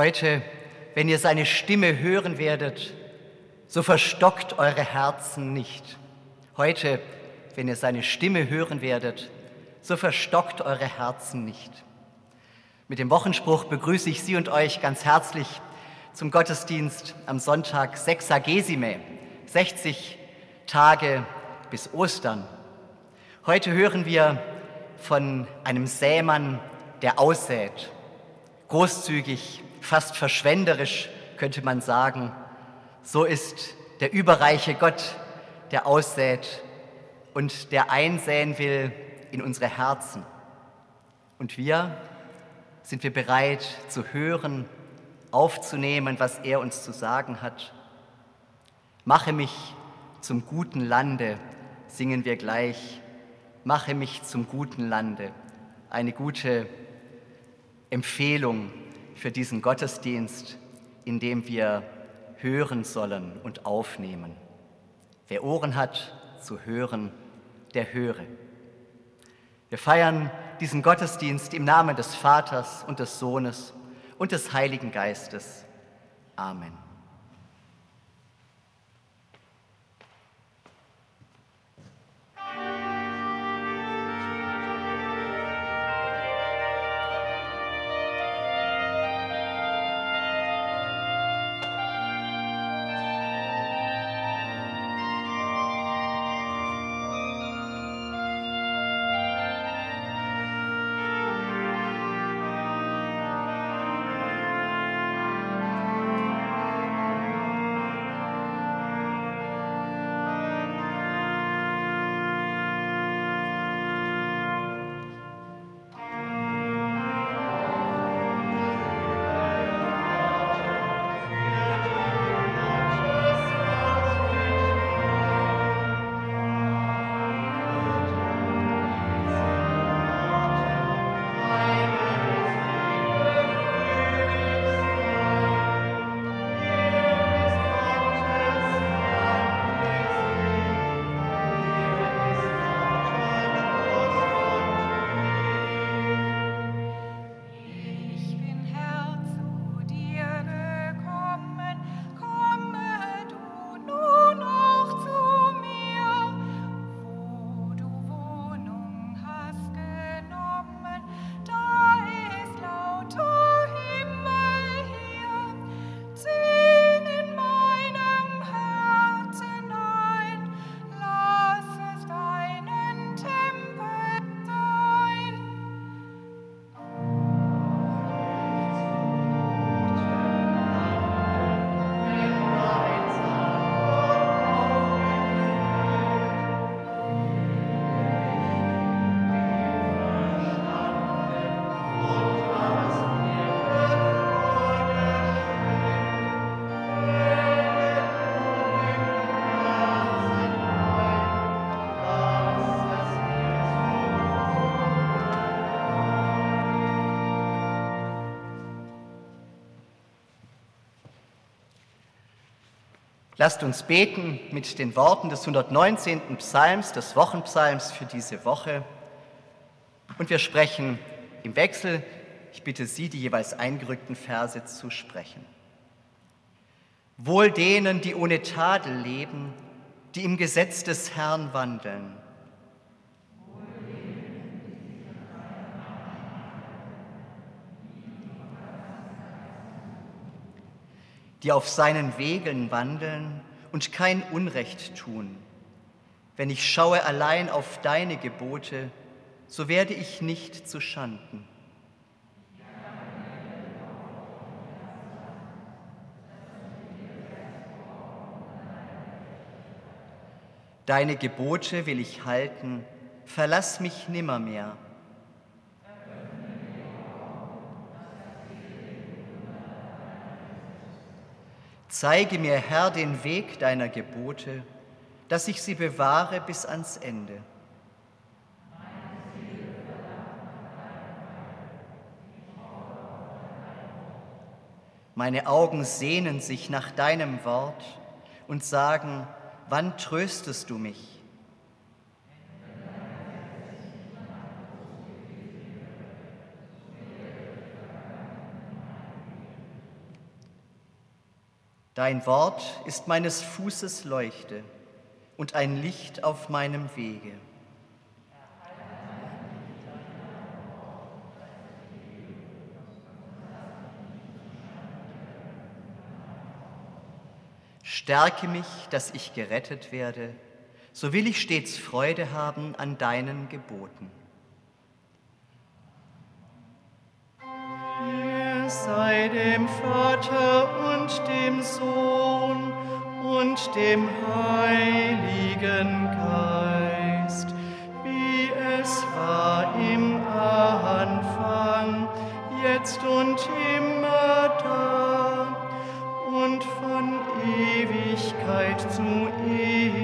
Heute, wenn ihr seine Stimme hören werdet, so verstockt eure Herzen nicht. Heute, wenn ihr seine Stimme hören werdet, so verstockt eure Herzen nicht. Mit dem Wochenspruch begrüße ich Sie und euch ganz herzlich zum Gottesdienst am Sonntag Sexagesime, 60 Tage bis Ostern. Heute hören wir von einem Sämann, der aussät. Großzügig, fast verschwenderisch könnte man sagen. So ist der überreiche Gott, der aussät und der einsäen will in unsere Herzen. Und wir, sind wir bereit zu hören, aufzunehmen, was er uns zu sagen hat? Mache mich zum guten Lande, singen wir gleich. Mache mich zum guten Lande. Eine gute Empfehlung für diesen Gottesdienst, in dem wir hören sollen und aufnehmen. Wer Ohren hat zu hören, der höre. Wir feiern diesen Gottesdienst im Namen des Vaters und des Sohnes und des Heiligen Geistes. Amen. Lasst uns beten mit den Worten des 119. Psalms, des Wochenpsalms für diese Woche. Und wir sprechen im Wechsel. Ich bitte Sie, die jeweils eingerückten Verse zu sprechen. Wohl denen, die ohne Tadel leben, die im Gesetz des Herrn wandeln. Die auf seinen Wegen wandeln und kein Unrecht tun. Wenn ich schaue allein auf deine Gebote, so werde ich nicht zu Schanden. Deine Gebote will ich halten, verlass mich nimmermehr. Zeige mir, Herr, den Weg deiner Gebote, dass ich sie bewahre bis ans Ende. Meine Augen sehnen sich nach deinem Wort und sagen, wann tröstest du mich? Dein Wort ist meines Fußes Leuchte und ein Licht auf meinem Wege. Stärke mich, dass ich gerettet werde, so will ich stets Freude haben an deinen Geboten. Sei dem Vater und dem Sohn und dem Heiligen Geist, wie es war im Anfang, jetzt und immer da und von Ewigkeit zu Ewigkeit.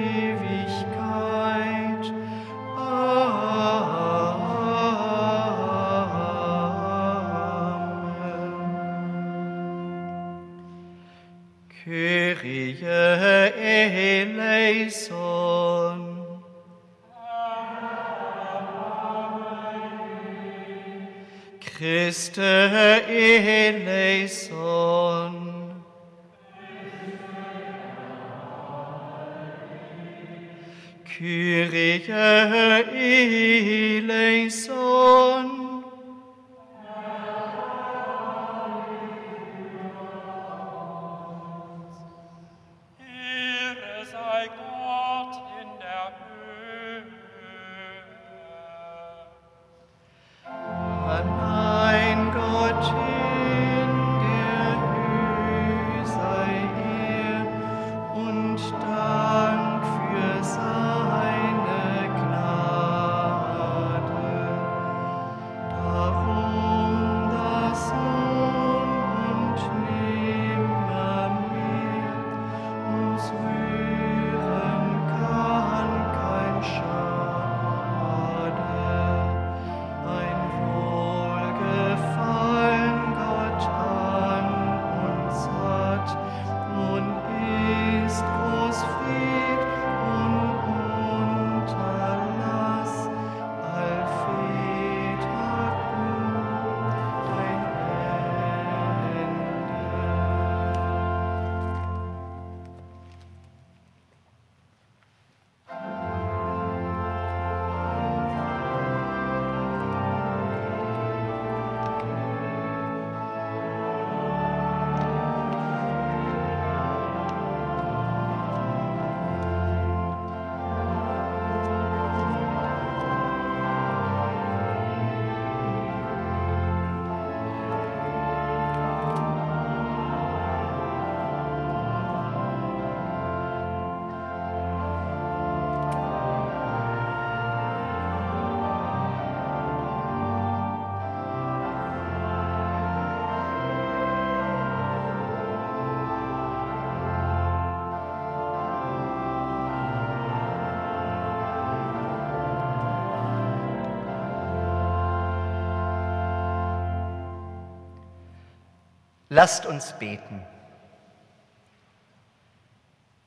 Lasst uns beten.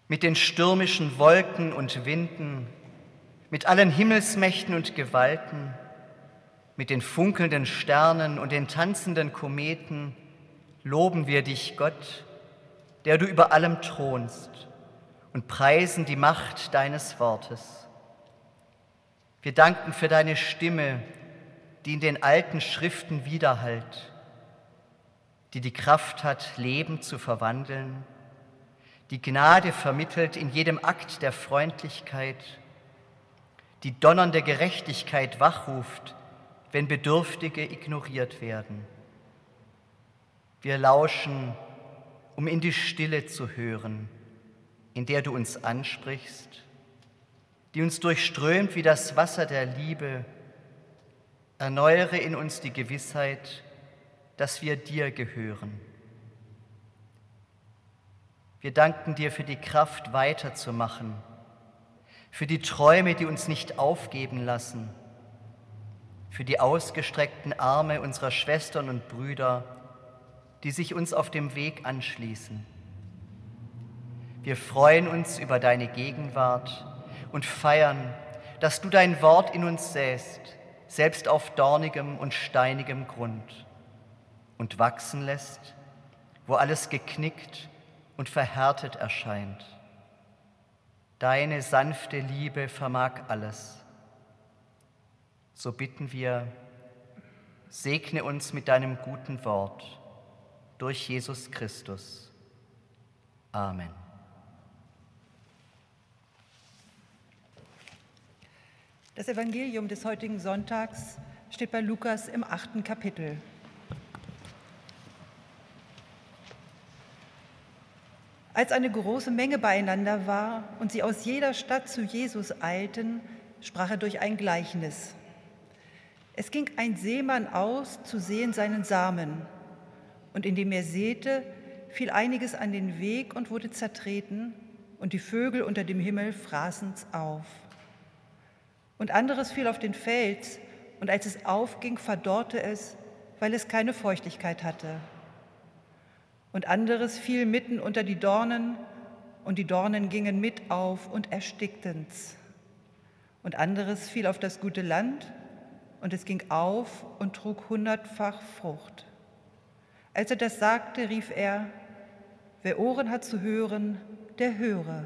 Mit den stürmischen Wolken und Winden, mit allen Himmelsmächten und Gewalten, mit den funkelnden Sternen und den tanzenden Kometen loben wir dich, Gott, der du über allem thronst, und preisen die Macht deines Wortes. Wir danken für deine Stimme, die in den alten Schriften widerhallt, die die Kraft hat, Leben zu verwandeln, die Gnade vermittelt in jedem Akt der Freundlichkeit, die donnernde Gerechtigkeit wachruft, wenn Bedürftige ignoriert werden. Wir lauschen, um in die Stille zu hören, in der du uns ansprichst, die uns durchströmt wie das Wasser der Liebe. Erneuere in uns die Gewissheit, dass wir dir gehören. Wir danken dir für die Kraft weiterzumachen, für die Träume, die uns nicht aufgeben lassen, für die ausgestreckten Arme unserer Schwestern und Brüder, die sich uns auf dem Weg anschließen. Wir freuen uns über deine Gegenwart und feiern, dass du dein Wort in uns säst, selbst auf dornigem und steinigem Grund, und wachsen lässt, wo alles geknickt und verhärtet erscheint. Deine sanfte Liebe vermag alles. So bitten wir, segne uns mit deinem guten Wort durch Jesus Christus. Amen. Das Evangelium des heutigen Sonntags steht bei Lukas im achten Kapitel. Als eine große Menge beieinander war und sie aus jeder Stadt zu Jesus eilten, sprach er durch ein Gleichnis. Es ging ein Seemann aus, zu sehen seinen Samen. Und indem er säte, fiel einiges an den Weg und wurde zertreten, und die Vögel unter dem Himmel fraßen's auf. Und anderes fiel auf den Fels, und als es aufging, verdorrte es, weil es keine Feuchtigkeit hatte. Und anderes fiel mitten unter die Dornen, und die Dornen gingen mit auf und erstickten's. Und anderes fiel auf das gute Land, und es ging auf und trug hundertfach Frucht. Als er das sagte, rief er, wer Ohren hat zu hören, der höre.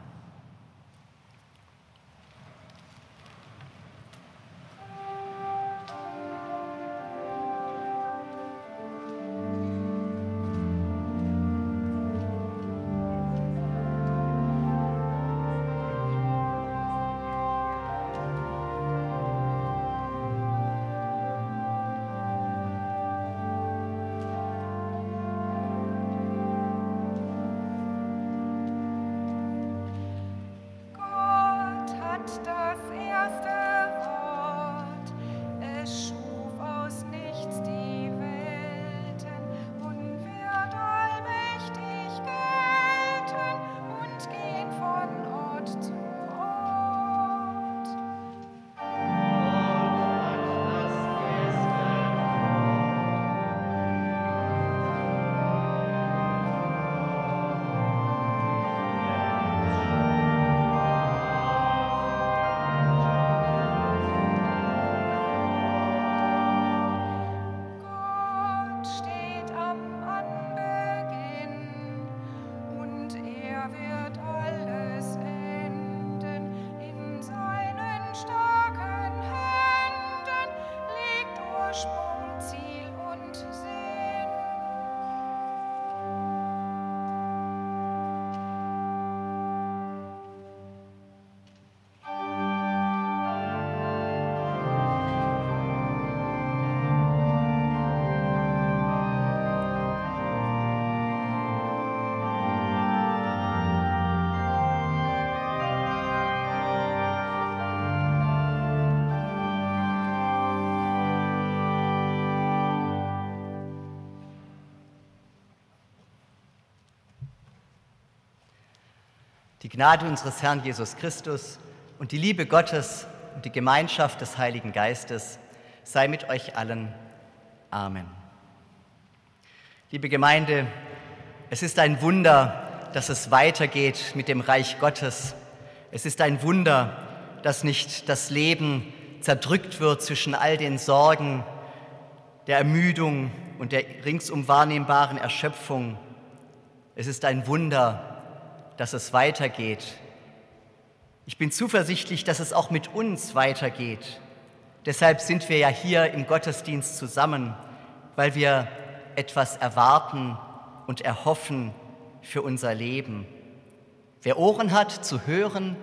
Gnade unseres Herrn Jesus Christus und die Liebe Gottes und die Gemeinschaft des Heiligen Geistes sei mit euch allen. Amen. Liebe Gemeinde, es ist ein Wunder, dass es weitergeht mit dem Reich Gottes. Es ist ein Wunder, dass nicht das Leben zerdrückt wird zwischen all den Sorgen, der Ermüdung und der ringsum wahrnehmbaren Erschöpfung. Es ist ein Wunder, dass es weitergeht. Ich bin zuversichtlich, dass es auch mit uns weitergeht. Deshalb sind wir ja hier im Gottesdienst zusammen, weil wir etwas erwarten und erhoffen für unser Leben. Wer Ohren hat zu hören,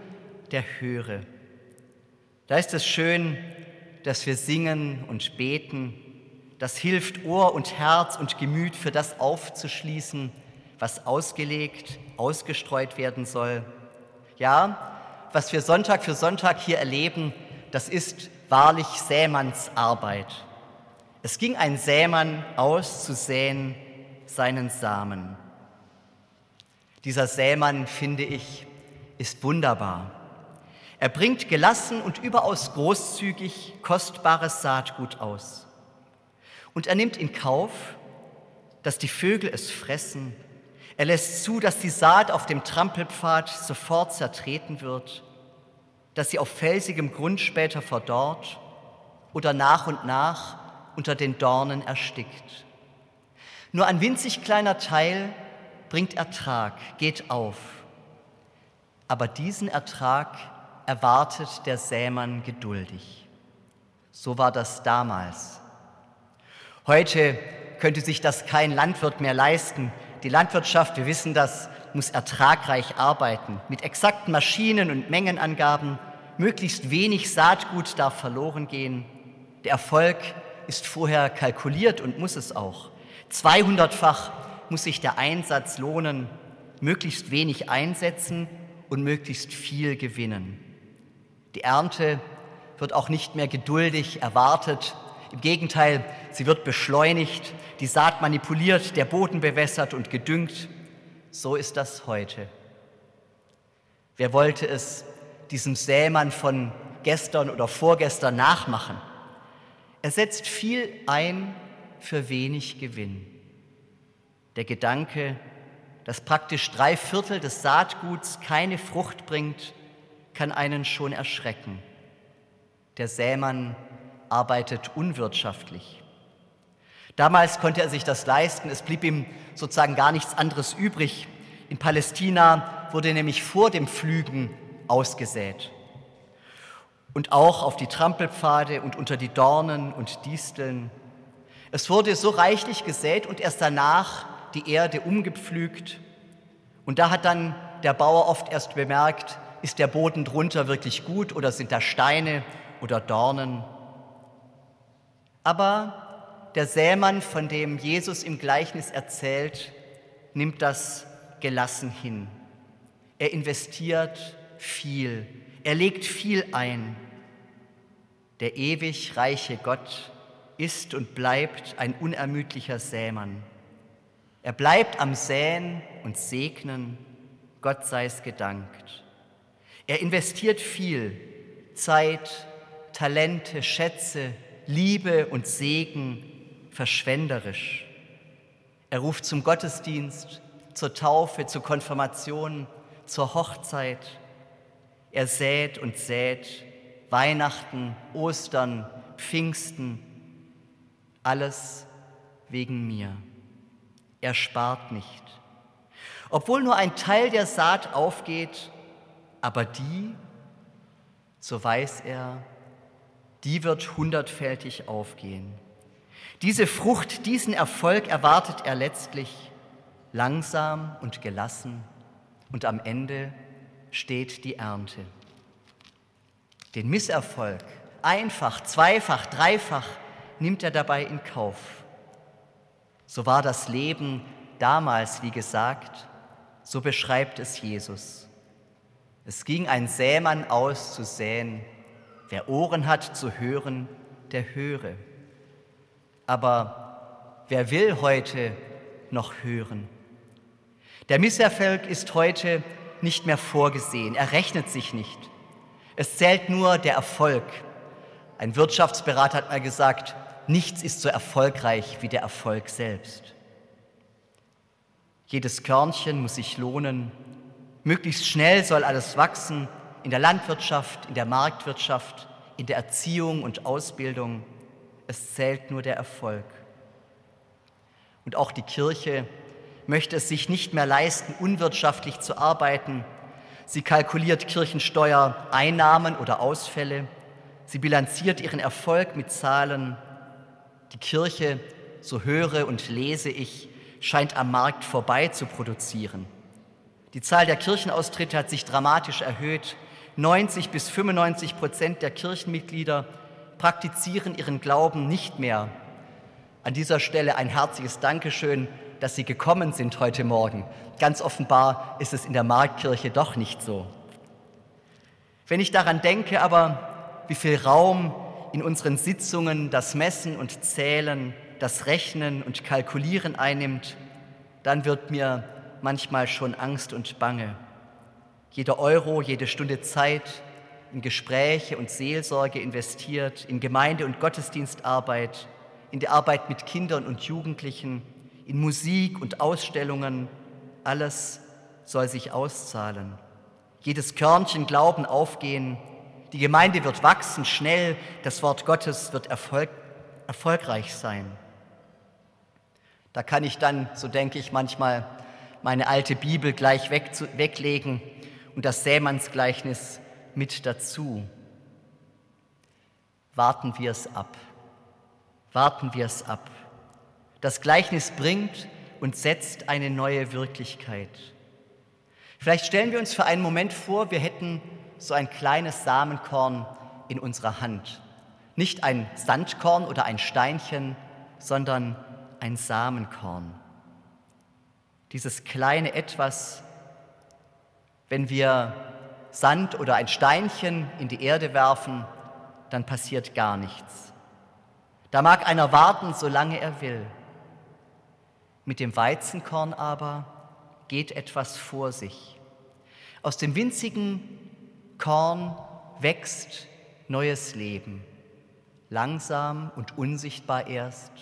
der höre. Da ist es schön, dass wir singen und beten. Das hilft Ohr und Herz und Gemüt für das aufzuschließen, was ausgelegt, ausgestreut werden soll. Ja, was wir Sonntag für Sonntag hier erleben, das ist wahrlich Sämanns Arbeit. Es ging ein Sämann aus zu säen seinen Samen. Dieser Sämann, finde ich, ist wunderbar. Er bringt gelassen und überaus großzügig kostbares Saatgut aus. Und er nimmt in Kauf, dass die Vögel es fressen er lässt zu, dass die Saat auf dem Trampelpfad sofort zertreten wird, dass sie auf felsigem Grund später verdorrt oder nach und nach unter den Dornen erstickt. Nur ein winzig kleiner Teil bringt Ertrag, geht auf. Aber diesen Ertrag erwartet der Sämann geduldig. So war das damals. Heute könnte sich das kein Landwirt mehr leisten, die Landwirtschaft, wir wissen das, muss ertragreich arbeiten, mit exakten Maschinen und Mengenangaben. Möglichst wenig Saatgut darf verloren gehen. Der Erfolg ist vorher kalkuliert und muss es auch. 200-fach muss sich der Einsatz lohnen, möglichst wenig einsetzen und möglichst viel gewinnen. Die Ernte wird auch nicht mehr geduldig erwartet. Im Gegenteil, sie wird beschleunigt die Saat manipuliert, der Boden bewässert und gedüngt. So ist das heute. Wer wollte es diesem Sämann von gestern oder vorgestern nachmachen? Er setzt viel ein für wenig Gewinn. Der Gedanke, dass praktisch drei Viertel des Saatguts keine Frucht bringt, kann einen schon erschrecken. Der Sämann arbeitet unwirtschaftlich. Damals konnte er sich das leisten, es blieb ihm sozusagen gar nichts anderes übrig. In Palästina wurde nämlich vor dem Pflügen ausgesät. Und auch auf die Trampelpfade und unter die Dornen und Disteln. Es wurde so reichlich gesät und erst danach die Erde umgepflügt. Und da hat dann der Bauer oft erst bemerkt, ist der Boden drunter wirklich gut oder sind da Steine oder Dornen. Aber der Sämann, von dem Jesus im Gleichnis erzählt, nimmt das gelassen hin. Er investiert viel, er legt viel ein. Der ewig reiche Gott ist und bleibt ein unermüdlicher Sämann. Er bleibt am Säen und Segnen, Gott sei es gedankt. Er investiert viel, Zeit, Talente, Schätze, Liebe und Segen verschwenderisch. Er ruft zum Gottesdienst, zur Taufe, zur Konfirmation, zur Hochzeit. Er sät und sät Weihnachten, Ostern, Pfingsten, alles wegen mir. Er spart nicht. Obwohl nur ein Teil der Saat aufgeht, aber die, so weiß er, die wird hundertfältig aufgehen. Diese Frucht, diesen Erfolg erwartet er letztlich langsam und gelassen und am Ende steht die Ernte. Den Misserfolg, einfach, zweifach, dreifach, nimmt er dabei in Kauf. So war das Leben damals, wie gesagt, so beschreibt es Jesus. Es ging ein Sämann aus zu säen. Wer Ohren hat zu hören, der höre. Aber wer will heute noch hören? Der Misserfolg ist heute nicht mehr vorgesehen. Er rechnet sich nicht. Es zählt nur der Erfolg. Ein Wirtschaftsberater hat mal gesagt, nichts ist so erfolgreich wie der Erfolg selbst. Jedes Körnchen muss sich lohnen. Möglichst schnell soll alles wachsen in der Landwirtschaft, in der Marktwirtschaft, in der Erziehung und Ausbildung. Es zählt nur der Erfolg. Und auch die Kirche möchte es sich nicht mehr leisten, unwirtschaftlich zu arbeiten. Sie kalkuliert Kirchensteuer, Einnahmen oder Ausfälle. Sie bilanziert ihren Erfolg mit Zahlen. Die Kirche, so höre und lese ich, scheint am Markt vorbei zu produzieren. Die Zahl der Kirchenaustritte hat sich dramatisch erhöht. 90 bis 95 Prozent der Kirchenmitglieder praktizieren ihren Glauben nicht mehr. An dieser Stelle ein herzliches Dankeschön, dass Sie gekommen sind heute Morgen. Ganz offenbar ist es in der Marktkirche doch nicht so. Wenn ich daran denke aber, wie viel Raum in unseren Sitzungen das Messen und Zählen, das Rechnen und Kalkulieren einnimmt, dann wird mir manchmal schon Angst und Bange. Jeder Euro, jede Stunde Zeit in Gespräche und Seelsorge investiert, in Gemeinde- und Gottesdienstarbeit, in die Arbeit mit Kindern und Jugendlichen, in Musik und Ausstellungen, alles soll sich auszahlen. Jedes Körnchen Glauben aufgehen, die Gemeinde wird wachsen schnell, das Wort Gottes wird erfolg, erfolgreich sein. Da kann ich dann, so denke ich manchmal, meine alte Bibel gleich weg, weglegen und das Sämannsgleichnis mit dazu. Warten wir es ab. Warten wir es ab. Das Gleichnis bringt und setzt eine neue Wirklichkeit. Vielleicht stellen wir uns für einen Moment vor, wir hätten so ein kleines Samenkorn in unserer Hand. Nicht ein Sandkorn oder ein Steinchen, sondern ein Samenkorn. Dieses kleine Etwas, wenn wir Sand oder ein Steinchen in die Erde werfen, dann passiert gar nichts. Da mag einer warten, solange er will. Mit dem Weizenkorn aber geht etwas vor sich. Aus dem winzigen Korn wächst neues Leben, langsam und unsichtbar erst,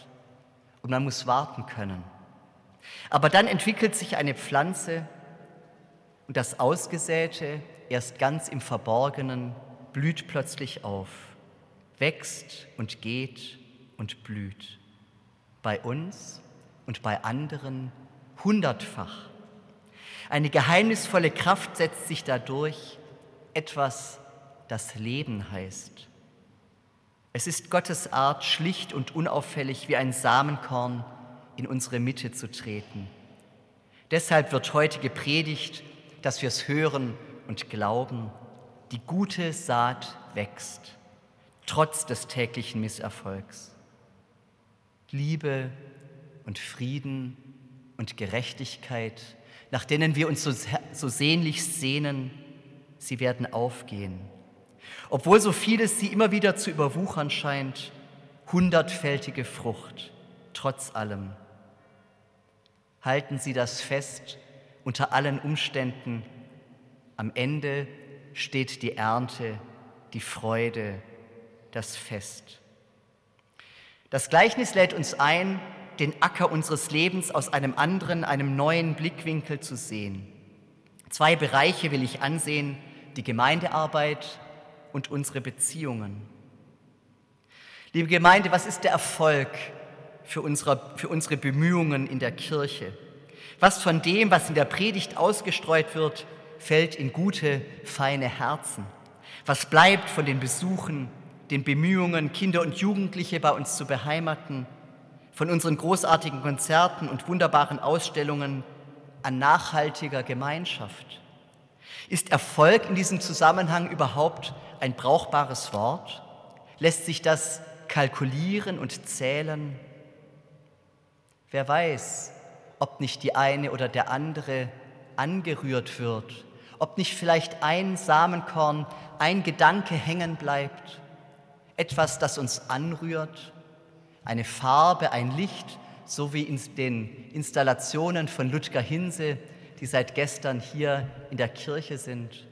und man muss warten können. Aber dann entwickelt sich eine Pflanze und das Ausgesäte, erst ganz im Verborgenen, blüht plötzlich auf, wächst und geht und blüht. Bei uns und bei anderen hundertfach. Eine geheimnisvolle Kraft setzt sich dadurch, etwas, das Leben heißt. Es ist Gottes Art, schlicht und unauffällig wie ein Samenkorn in unsere Mitte zu treten. Deshalb wird heute gepredigt, dass wir es hören und glauben, die gute Saat wächst, trotz des täglichen Misserfolgs. Liebe und Frieden und Gerechtigkeit, nach denen wir uns so, so sehnlichst sehnen, sie werden aufgehen. Obwohl so vieles sie immer wieder zu überwuchern scheint, hundertfältige Frucht, trotz allem. Halten Sie das fest unter allen Umständen. Am Ende steht die Ernte, die Freude, das Fest. Das Gleichnis lädt uns ein, den Acker unseres Lebens aus einem anderen, einem neuen Blickwinkel zu sehen. Zwei Bereiche will ich ansehen, die Gemeindearbeit und unsere Beziehungen. Liebe Gemeinde, was ist der Erfolg für unsere, für unsere Bemühungen in der Kirche? Was von dem, was in der Predigt ausgestreut wird, fällt in gute, feine Herzen? Was bleibt von den Besuchen, den Bemühungen, Kinder und Jugendliche bei uns zu beheimaten, von unseren großartigen Konzerten und wunderbaren Ausstellungen an nachhaltiger Gemeinschaft? Ist Erfolg in diesem Zusammenhang überhaupt ein brauchbares Wort? Lässt sich das kalkulieren und zählen? Wer weiß, ob nicht die eine oder der andere angerührt wird, ob nicht vielleicht ein Samenkorn, ein Gedanke hängen bleibt, etwas, das uns anrührt, eine Farbe, ein Licht, so wie in den Installationen von Ludger Hinse, die seit gestern hier in der Kirche sind.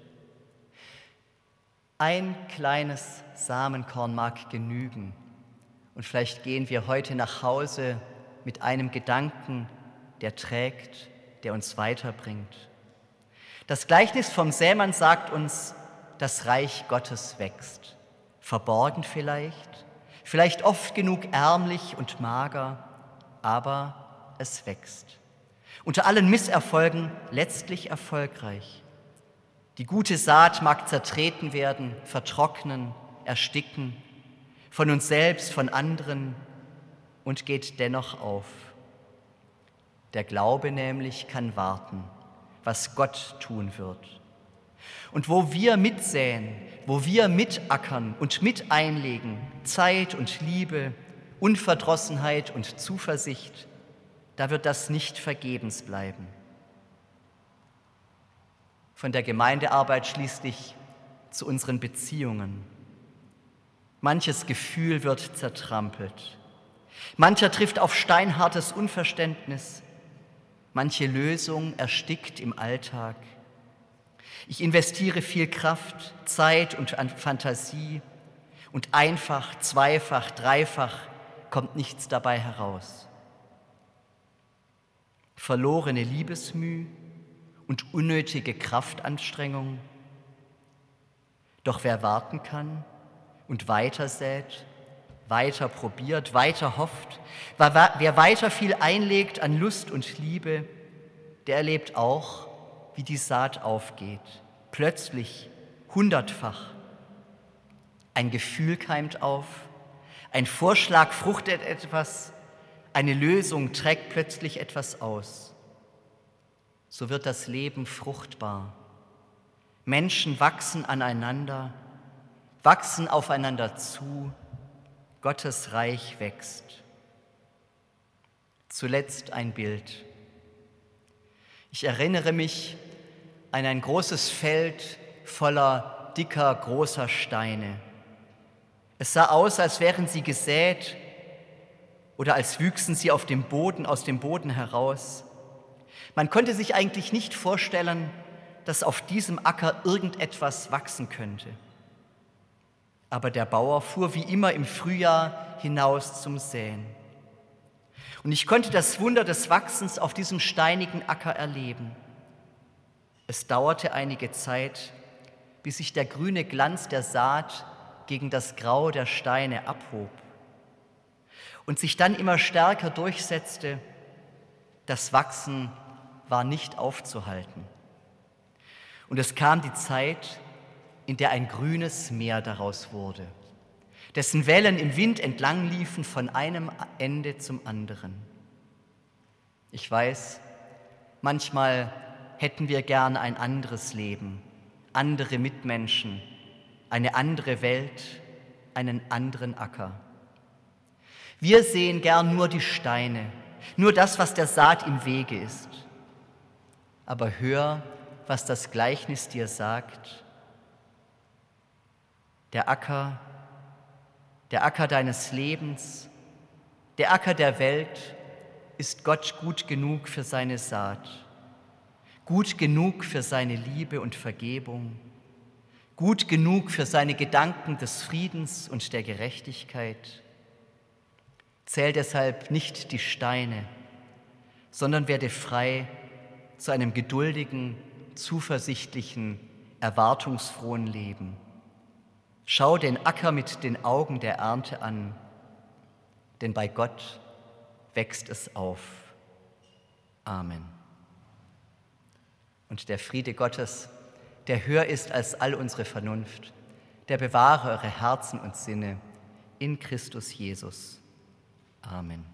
Ein kleines Samenkorn mag genügen. Und vielleicht gehen wir heute nach Hause mit einem Gedanken, der trägt, der uns weiterbringt. Das Gleichnis vom Sämann sagt uns, das Reich Gottes wächst. Verborgen vielleicht, vielleicht oft genug ärmlich und mager, aber es wächst. Unter allen Misserfolgen letztlich erfolgreich. Die gute Saat mag zertreten werden, vertrocknen, ersticken, von uns selbst, von anderen und geht dennoch auf. Der Glaube nämlich kann warten, was Gott tun wird. Und wo wir mitsäen, wo wir mitackern und mit einlegen, Zeit und Liebe, Unverdrossenheit und Zuversicht, da wird das nicht vergebens bleiben. Von der Gemeindearbeit schließlich zu unseren Beziehungen. Manches Gefühl wird zertrampelt. Mancher trifft auf steinhartes Unverständnis. Manche Lösung erstickt im Alltag. Ich investiere viel Kraft, Zeit und Fantasie und einfach, zweifach, dreifach kommt nichts dabei heraus. Verlorene Liebesmüh und unnötige Kraftanstrengung. Doch wer warten kann und weiter sät, weiter probiert, weiter hofft, wer weiter viel einlegt an Lust und Liebe, der erlebt auch, wie die Saat aufgeht, plötzlich, hundertfach. Ein Gefühl keimt auf, ein Vorschlag fruchtet etwas, eine Lösung trägt plötzlich etwas aus. So wird das Leben fruchtbar. Menschen wachsen aneinander, wachsen aufeinander zu, Gottes Reich wächst. Zuletzt ein Bild. Ich erinnere mich an ein großes Feld voller dicker, großer Steine. Es sah aus, als wären sie gesät oder als wüchsen sie auf dem Boden, aus dem Boden heraus. Man konnte sich eigentlich nicht vorstellen, dass auf diesem Acker irgendetwas wachsen könnte. Aber der Bauer fuhr wie immer im Frühjahr hinaus zum Säen. Und ich konnte das Wunder des Wachsens auf diesem steinigen Acker erleben. Es dauerte einige Zeit, bis sich der grüne Glanz der Saat gegen das Grau der Steine abhob und sich dann immer stärker durchsetzte, das Wachsen war nicht aufzuhalten. Und es kam die Zeit, in der ein grünes Meer daraus wurde, dessen Wellen im Wind entlang liefen von einem Ende zum anderen. Ich weiß, manchmal hätten wir gern ein anderes Leben, andere Mitmenschen, eine andere Welt, einen anderen Acker. Wir sehen gern nur die Steine, nur das, was der Saat im Wege ist. Aber hör, was das Gleichnis dir sagt. Der Acker, der Acker deines Lebens, der Acker der Welt ist Gott gut genug für seine Saat gut genug für seine Liebe und Vergebung, gut genug für seine Gedanken des Friedens und der Gerechtigkeit. Zähl deshalb nicht die Steine, sondern werde frei zu einem geduldigen, zuversichtlichen, erwartungsfrohen Leben. Schau den Acker mit den Augen der Ernte an, denn bei Gott wächst es auf. Amen. Und der Friede Gottes, der höher ist als all unsere Vernunft, der bewahre eure Herzen und Sinne in Christus Jesus. Amen.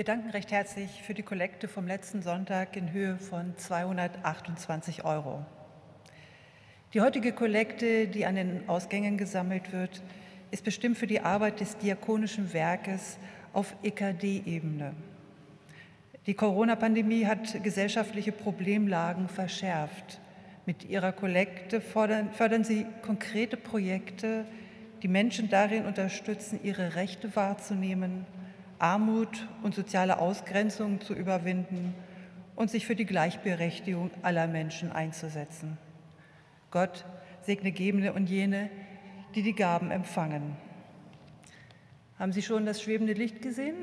Wir danken recht herzlich für die Kollekte vom letzten Sonntag in Höhe von 228 Euro. Die heutige Kollekte, die an den Ausgängen gesammelt wird, ist bestimmt für die Arbeit des diakonischen Werkes auf EKD-Ebene. Die Corona-Pandemie hat gesellschaftliche Problemlagen verschärft. Mit ihrer Kollekte fördern, fördern sie konkrete Projekte, die Menschen darin unterstützen, ihre Rechte wahrzunehmen, Armut und soziale Ausgrenzung zu überwinden und sich für die Gleichberechtigung aller Menschen einzusetzen. Gott segne Gebende und jene, die die Gaben empfangen. Haben Sie schon das schwebende Licht gesehen?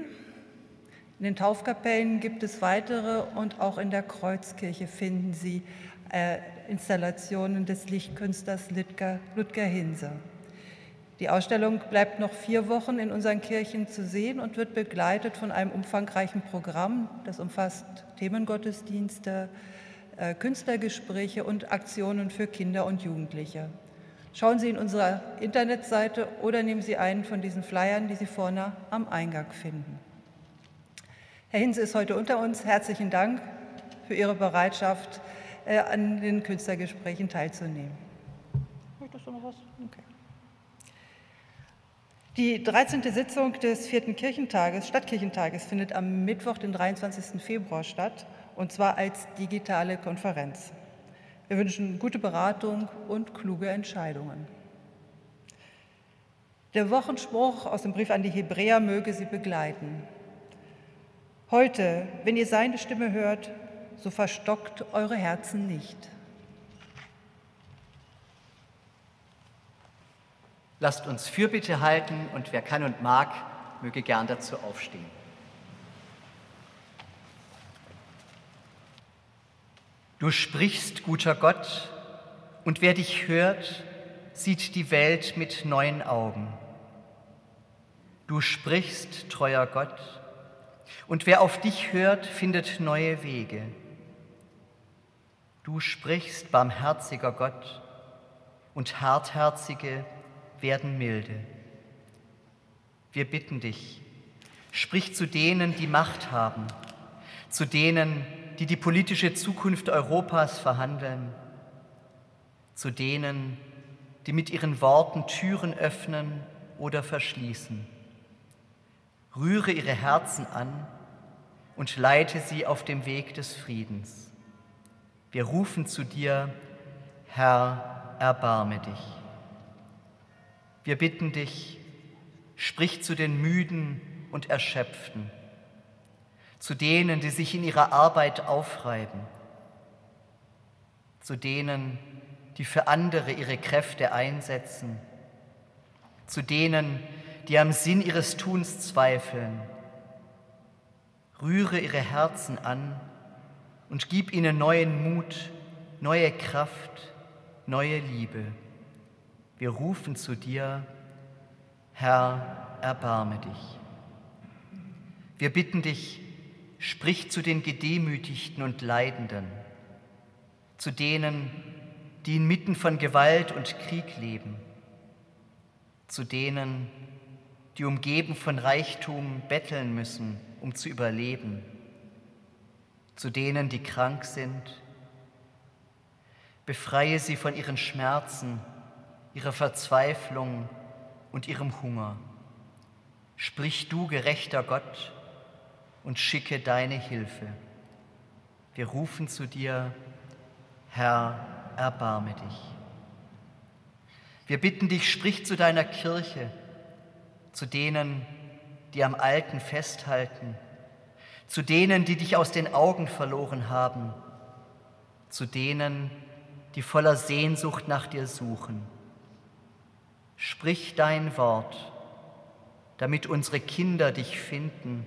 In den Taufkapellen gibt es weitere und auch in der Kreuzkirche finden Sie äh, Installationen des Lichtkünstlers Ludger, Ludger Hinser. Die Ausstellung bleibt noch vier Wochen in unseren Kirchen zu sehen und wird begleitet von einem umfangreichen Programm. Das umfasst Themengottesdienste, äh, Künstlergespräche und Aktionen für Kinder und Jugendliche. Schauen Sie in unserer Internetseite oder nehmen Sie einen von diesen Flyern, die Sie vorne am Eingang finden. Herr Hinse ist heute unter uns. Herzlichen Dank für Ihre Bereitschaft, äh, an den Künstlergesprächen teilzunehmen. Möchtest du noch was? Okay. Die 13. Sitzung des vierten Kirchentages, Stadtkirchentages findet am Mittwoch, den 23. Februar statt, und zwar als digitale Konferenz. Wir wünschen gute Beratung und kluge Entscheidungen. Der Wochenspruch aus dem Brief an die Hebräer möge Sie begleiten. Heute, wenn ihr seine Stimme hört, so verstockt eure Herzen nicht. Lasst uns Fürbitte halten und wer kann und mag, möge gern dazu aufstehen. Du sprichst, guter Gott, und wer dich hört, sieht die Welt mit neuen Augen. Du sprichst, treuer Gott, und wer auf dich hört, findet neue Wege. Du sprichst, barmherziger Gott, und Hartherzige werden milde. Wir bitten dich, sprich zu denen, die Macht haben, zu denen, die die politische Zukunft Europas verhandeln, zu denen, die mit ihren Worten Türen öffnen oder verschließen. Rühre ihre Herzen an und leite sie auf dem Weg des Friedens. Wir rufen zu dir, Herr, erbarme dich. Wir bitten dich, sprich zu den Müden und Erschöpften, zu denen, die sich in ihrer Arbeit aufreiben, zu denen, die für andere ihre Kräfte einsetzen, zu denen, die am Sinn ihres Tuns zweifeln. Rühre ihre Herzen an und gib ihnen neuen Mut, neue Kraft, neue Liebe. Wir rufen zu dir, Herr, erbarme dich. Wir bitten dich, sprich zu den Gedemütigten und Leidenden, zu denen, die inmitten von Gewalt und Krieg leben, zu denen, die umgeben von Reichtum betteln müssen, um zu überleben, zu denen, die krank sind. Befreie sie von ihren Schmerzen ihrer Verzweiflung und ihrem Hunger. Sprich du, gerechter Gott, und schicke deine Hilfe. Wir rufen zu dir, Herr, erbarme dich. Wir bitten dich, sprich zu deiner Kirche, zu denen, die am Alten festhalten, zu denen, die dich aus den Augen verloren haben, zu denen, die voller Sehnsucht nach dir suchen. Sprich dein Wort, damit unsere Kinder dich finden.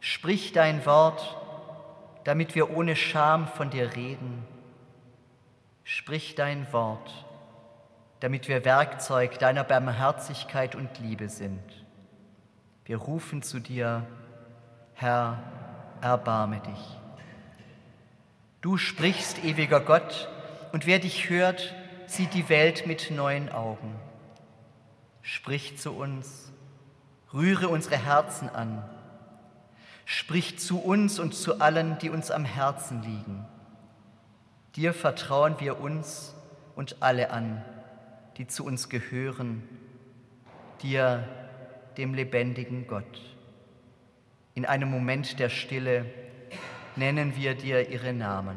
Sprich dein Wort, damit wir ohne Scham von dir reden. Sprich dein Wort, damit wir Werkzeug deiner Barmherzigkeit und Liebe sind. Wir rufen zu dir, Herr, erbarme dich. Du sprichst, ewiger Gott, und wer dich hört, sieht die Welt mit neuen Augen. Sprich zu uns, rühre unsere Herzen an. Sprich zu uns und zu allen, die uns am Herzen liegen. Dir vertrauen wir uns und alle an, die zu uns gehören, dir, dem lebendigen Gott. In einem Moment der Stille nennen wir dir ihre Namen.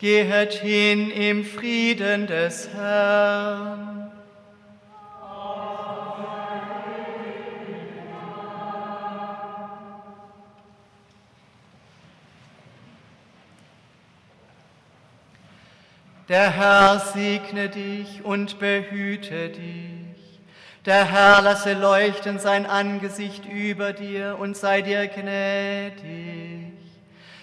Gehet hin im Frieden des Herrn. Der Herr segne dich und behüte dich. Der Herr lasse leuchten sein Angesicht über dir und sei dir gnädig.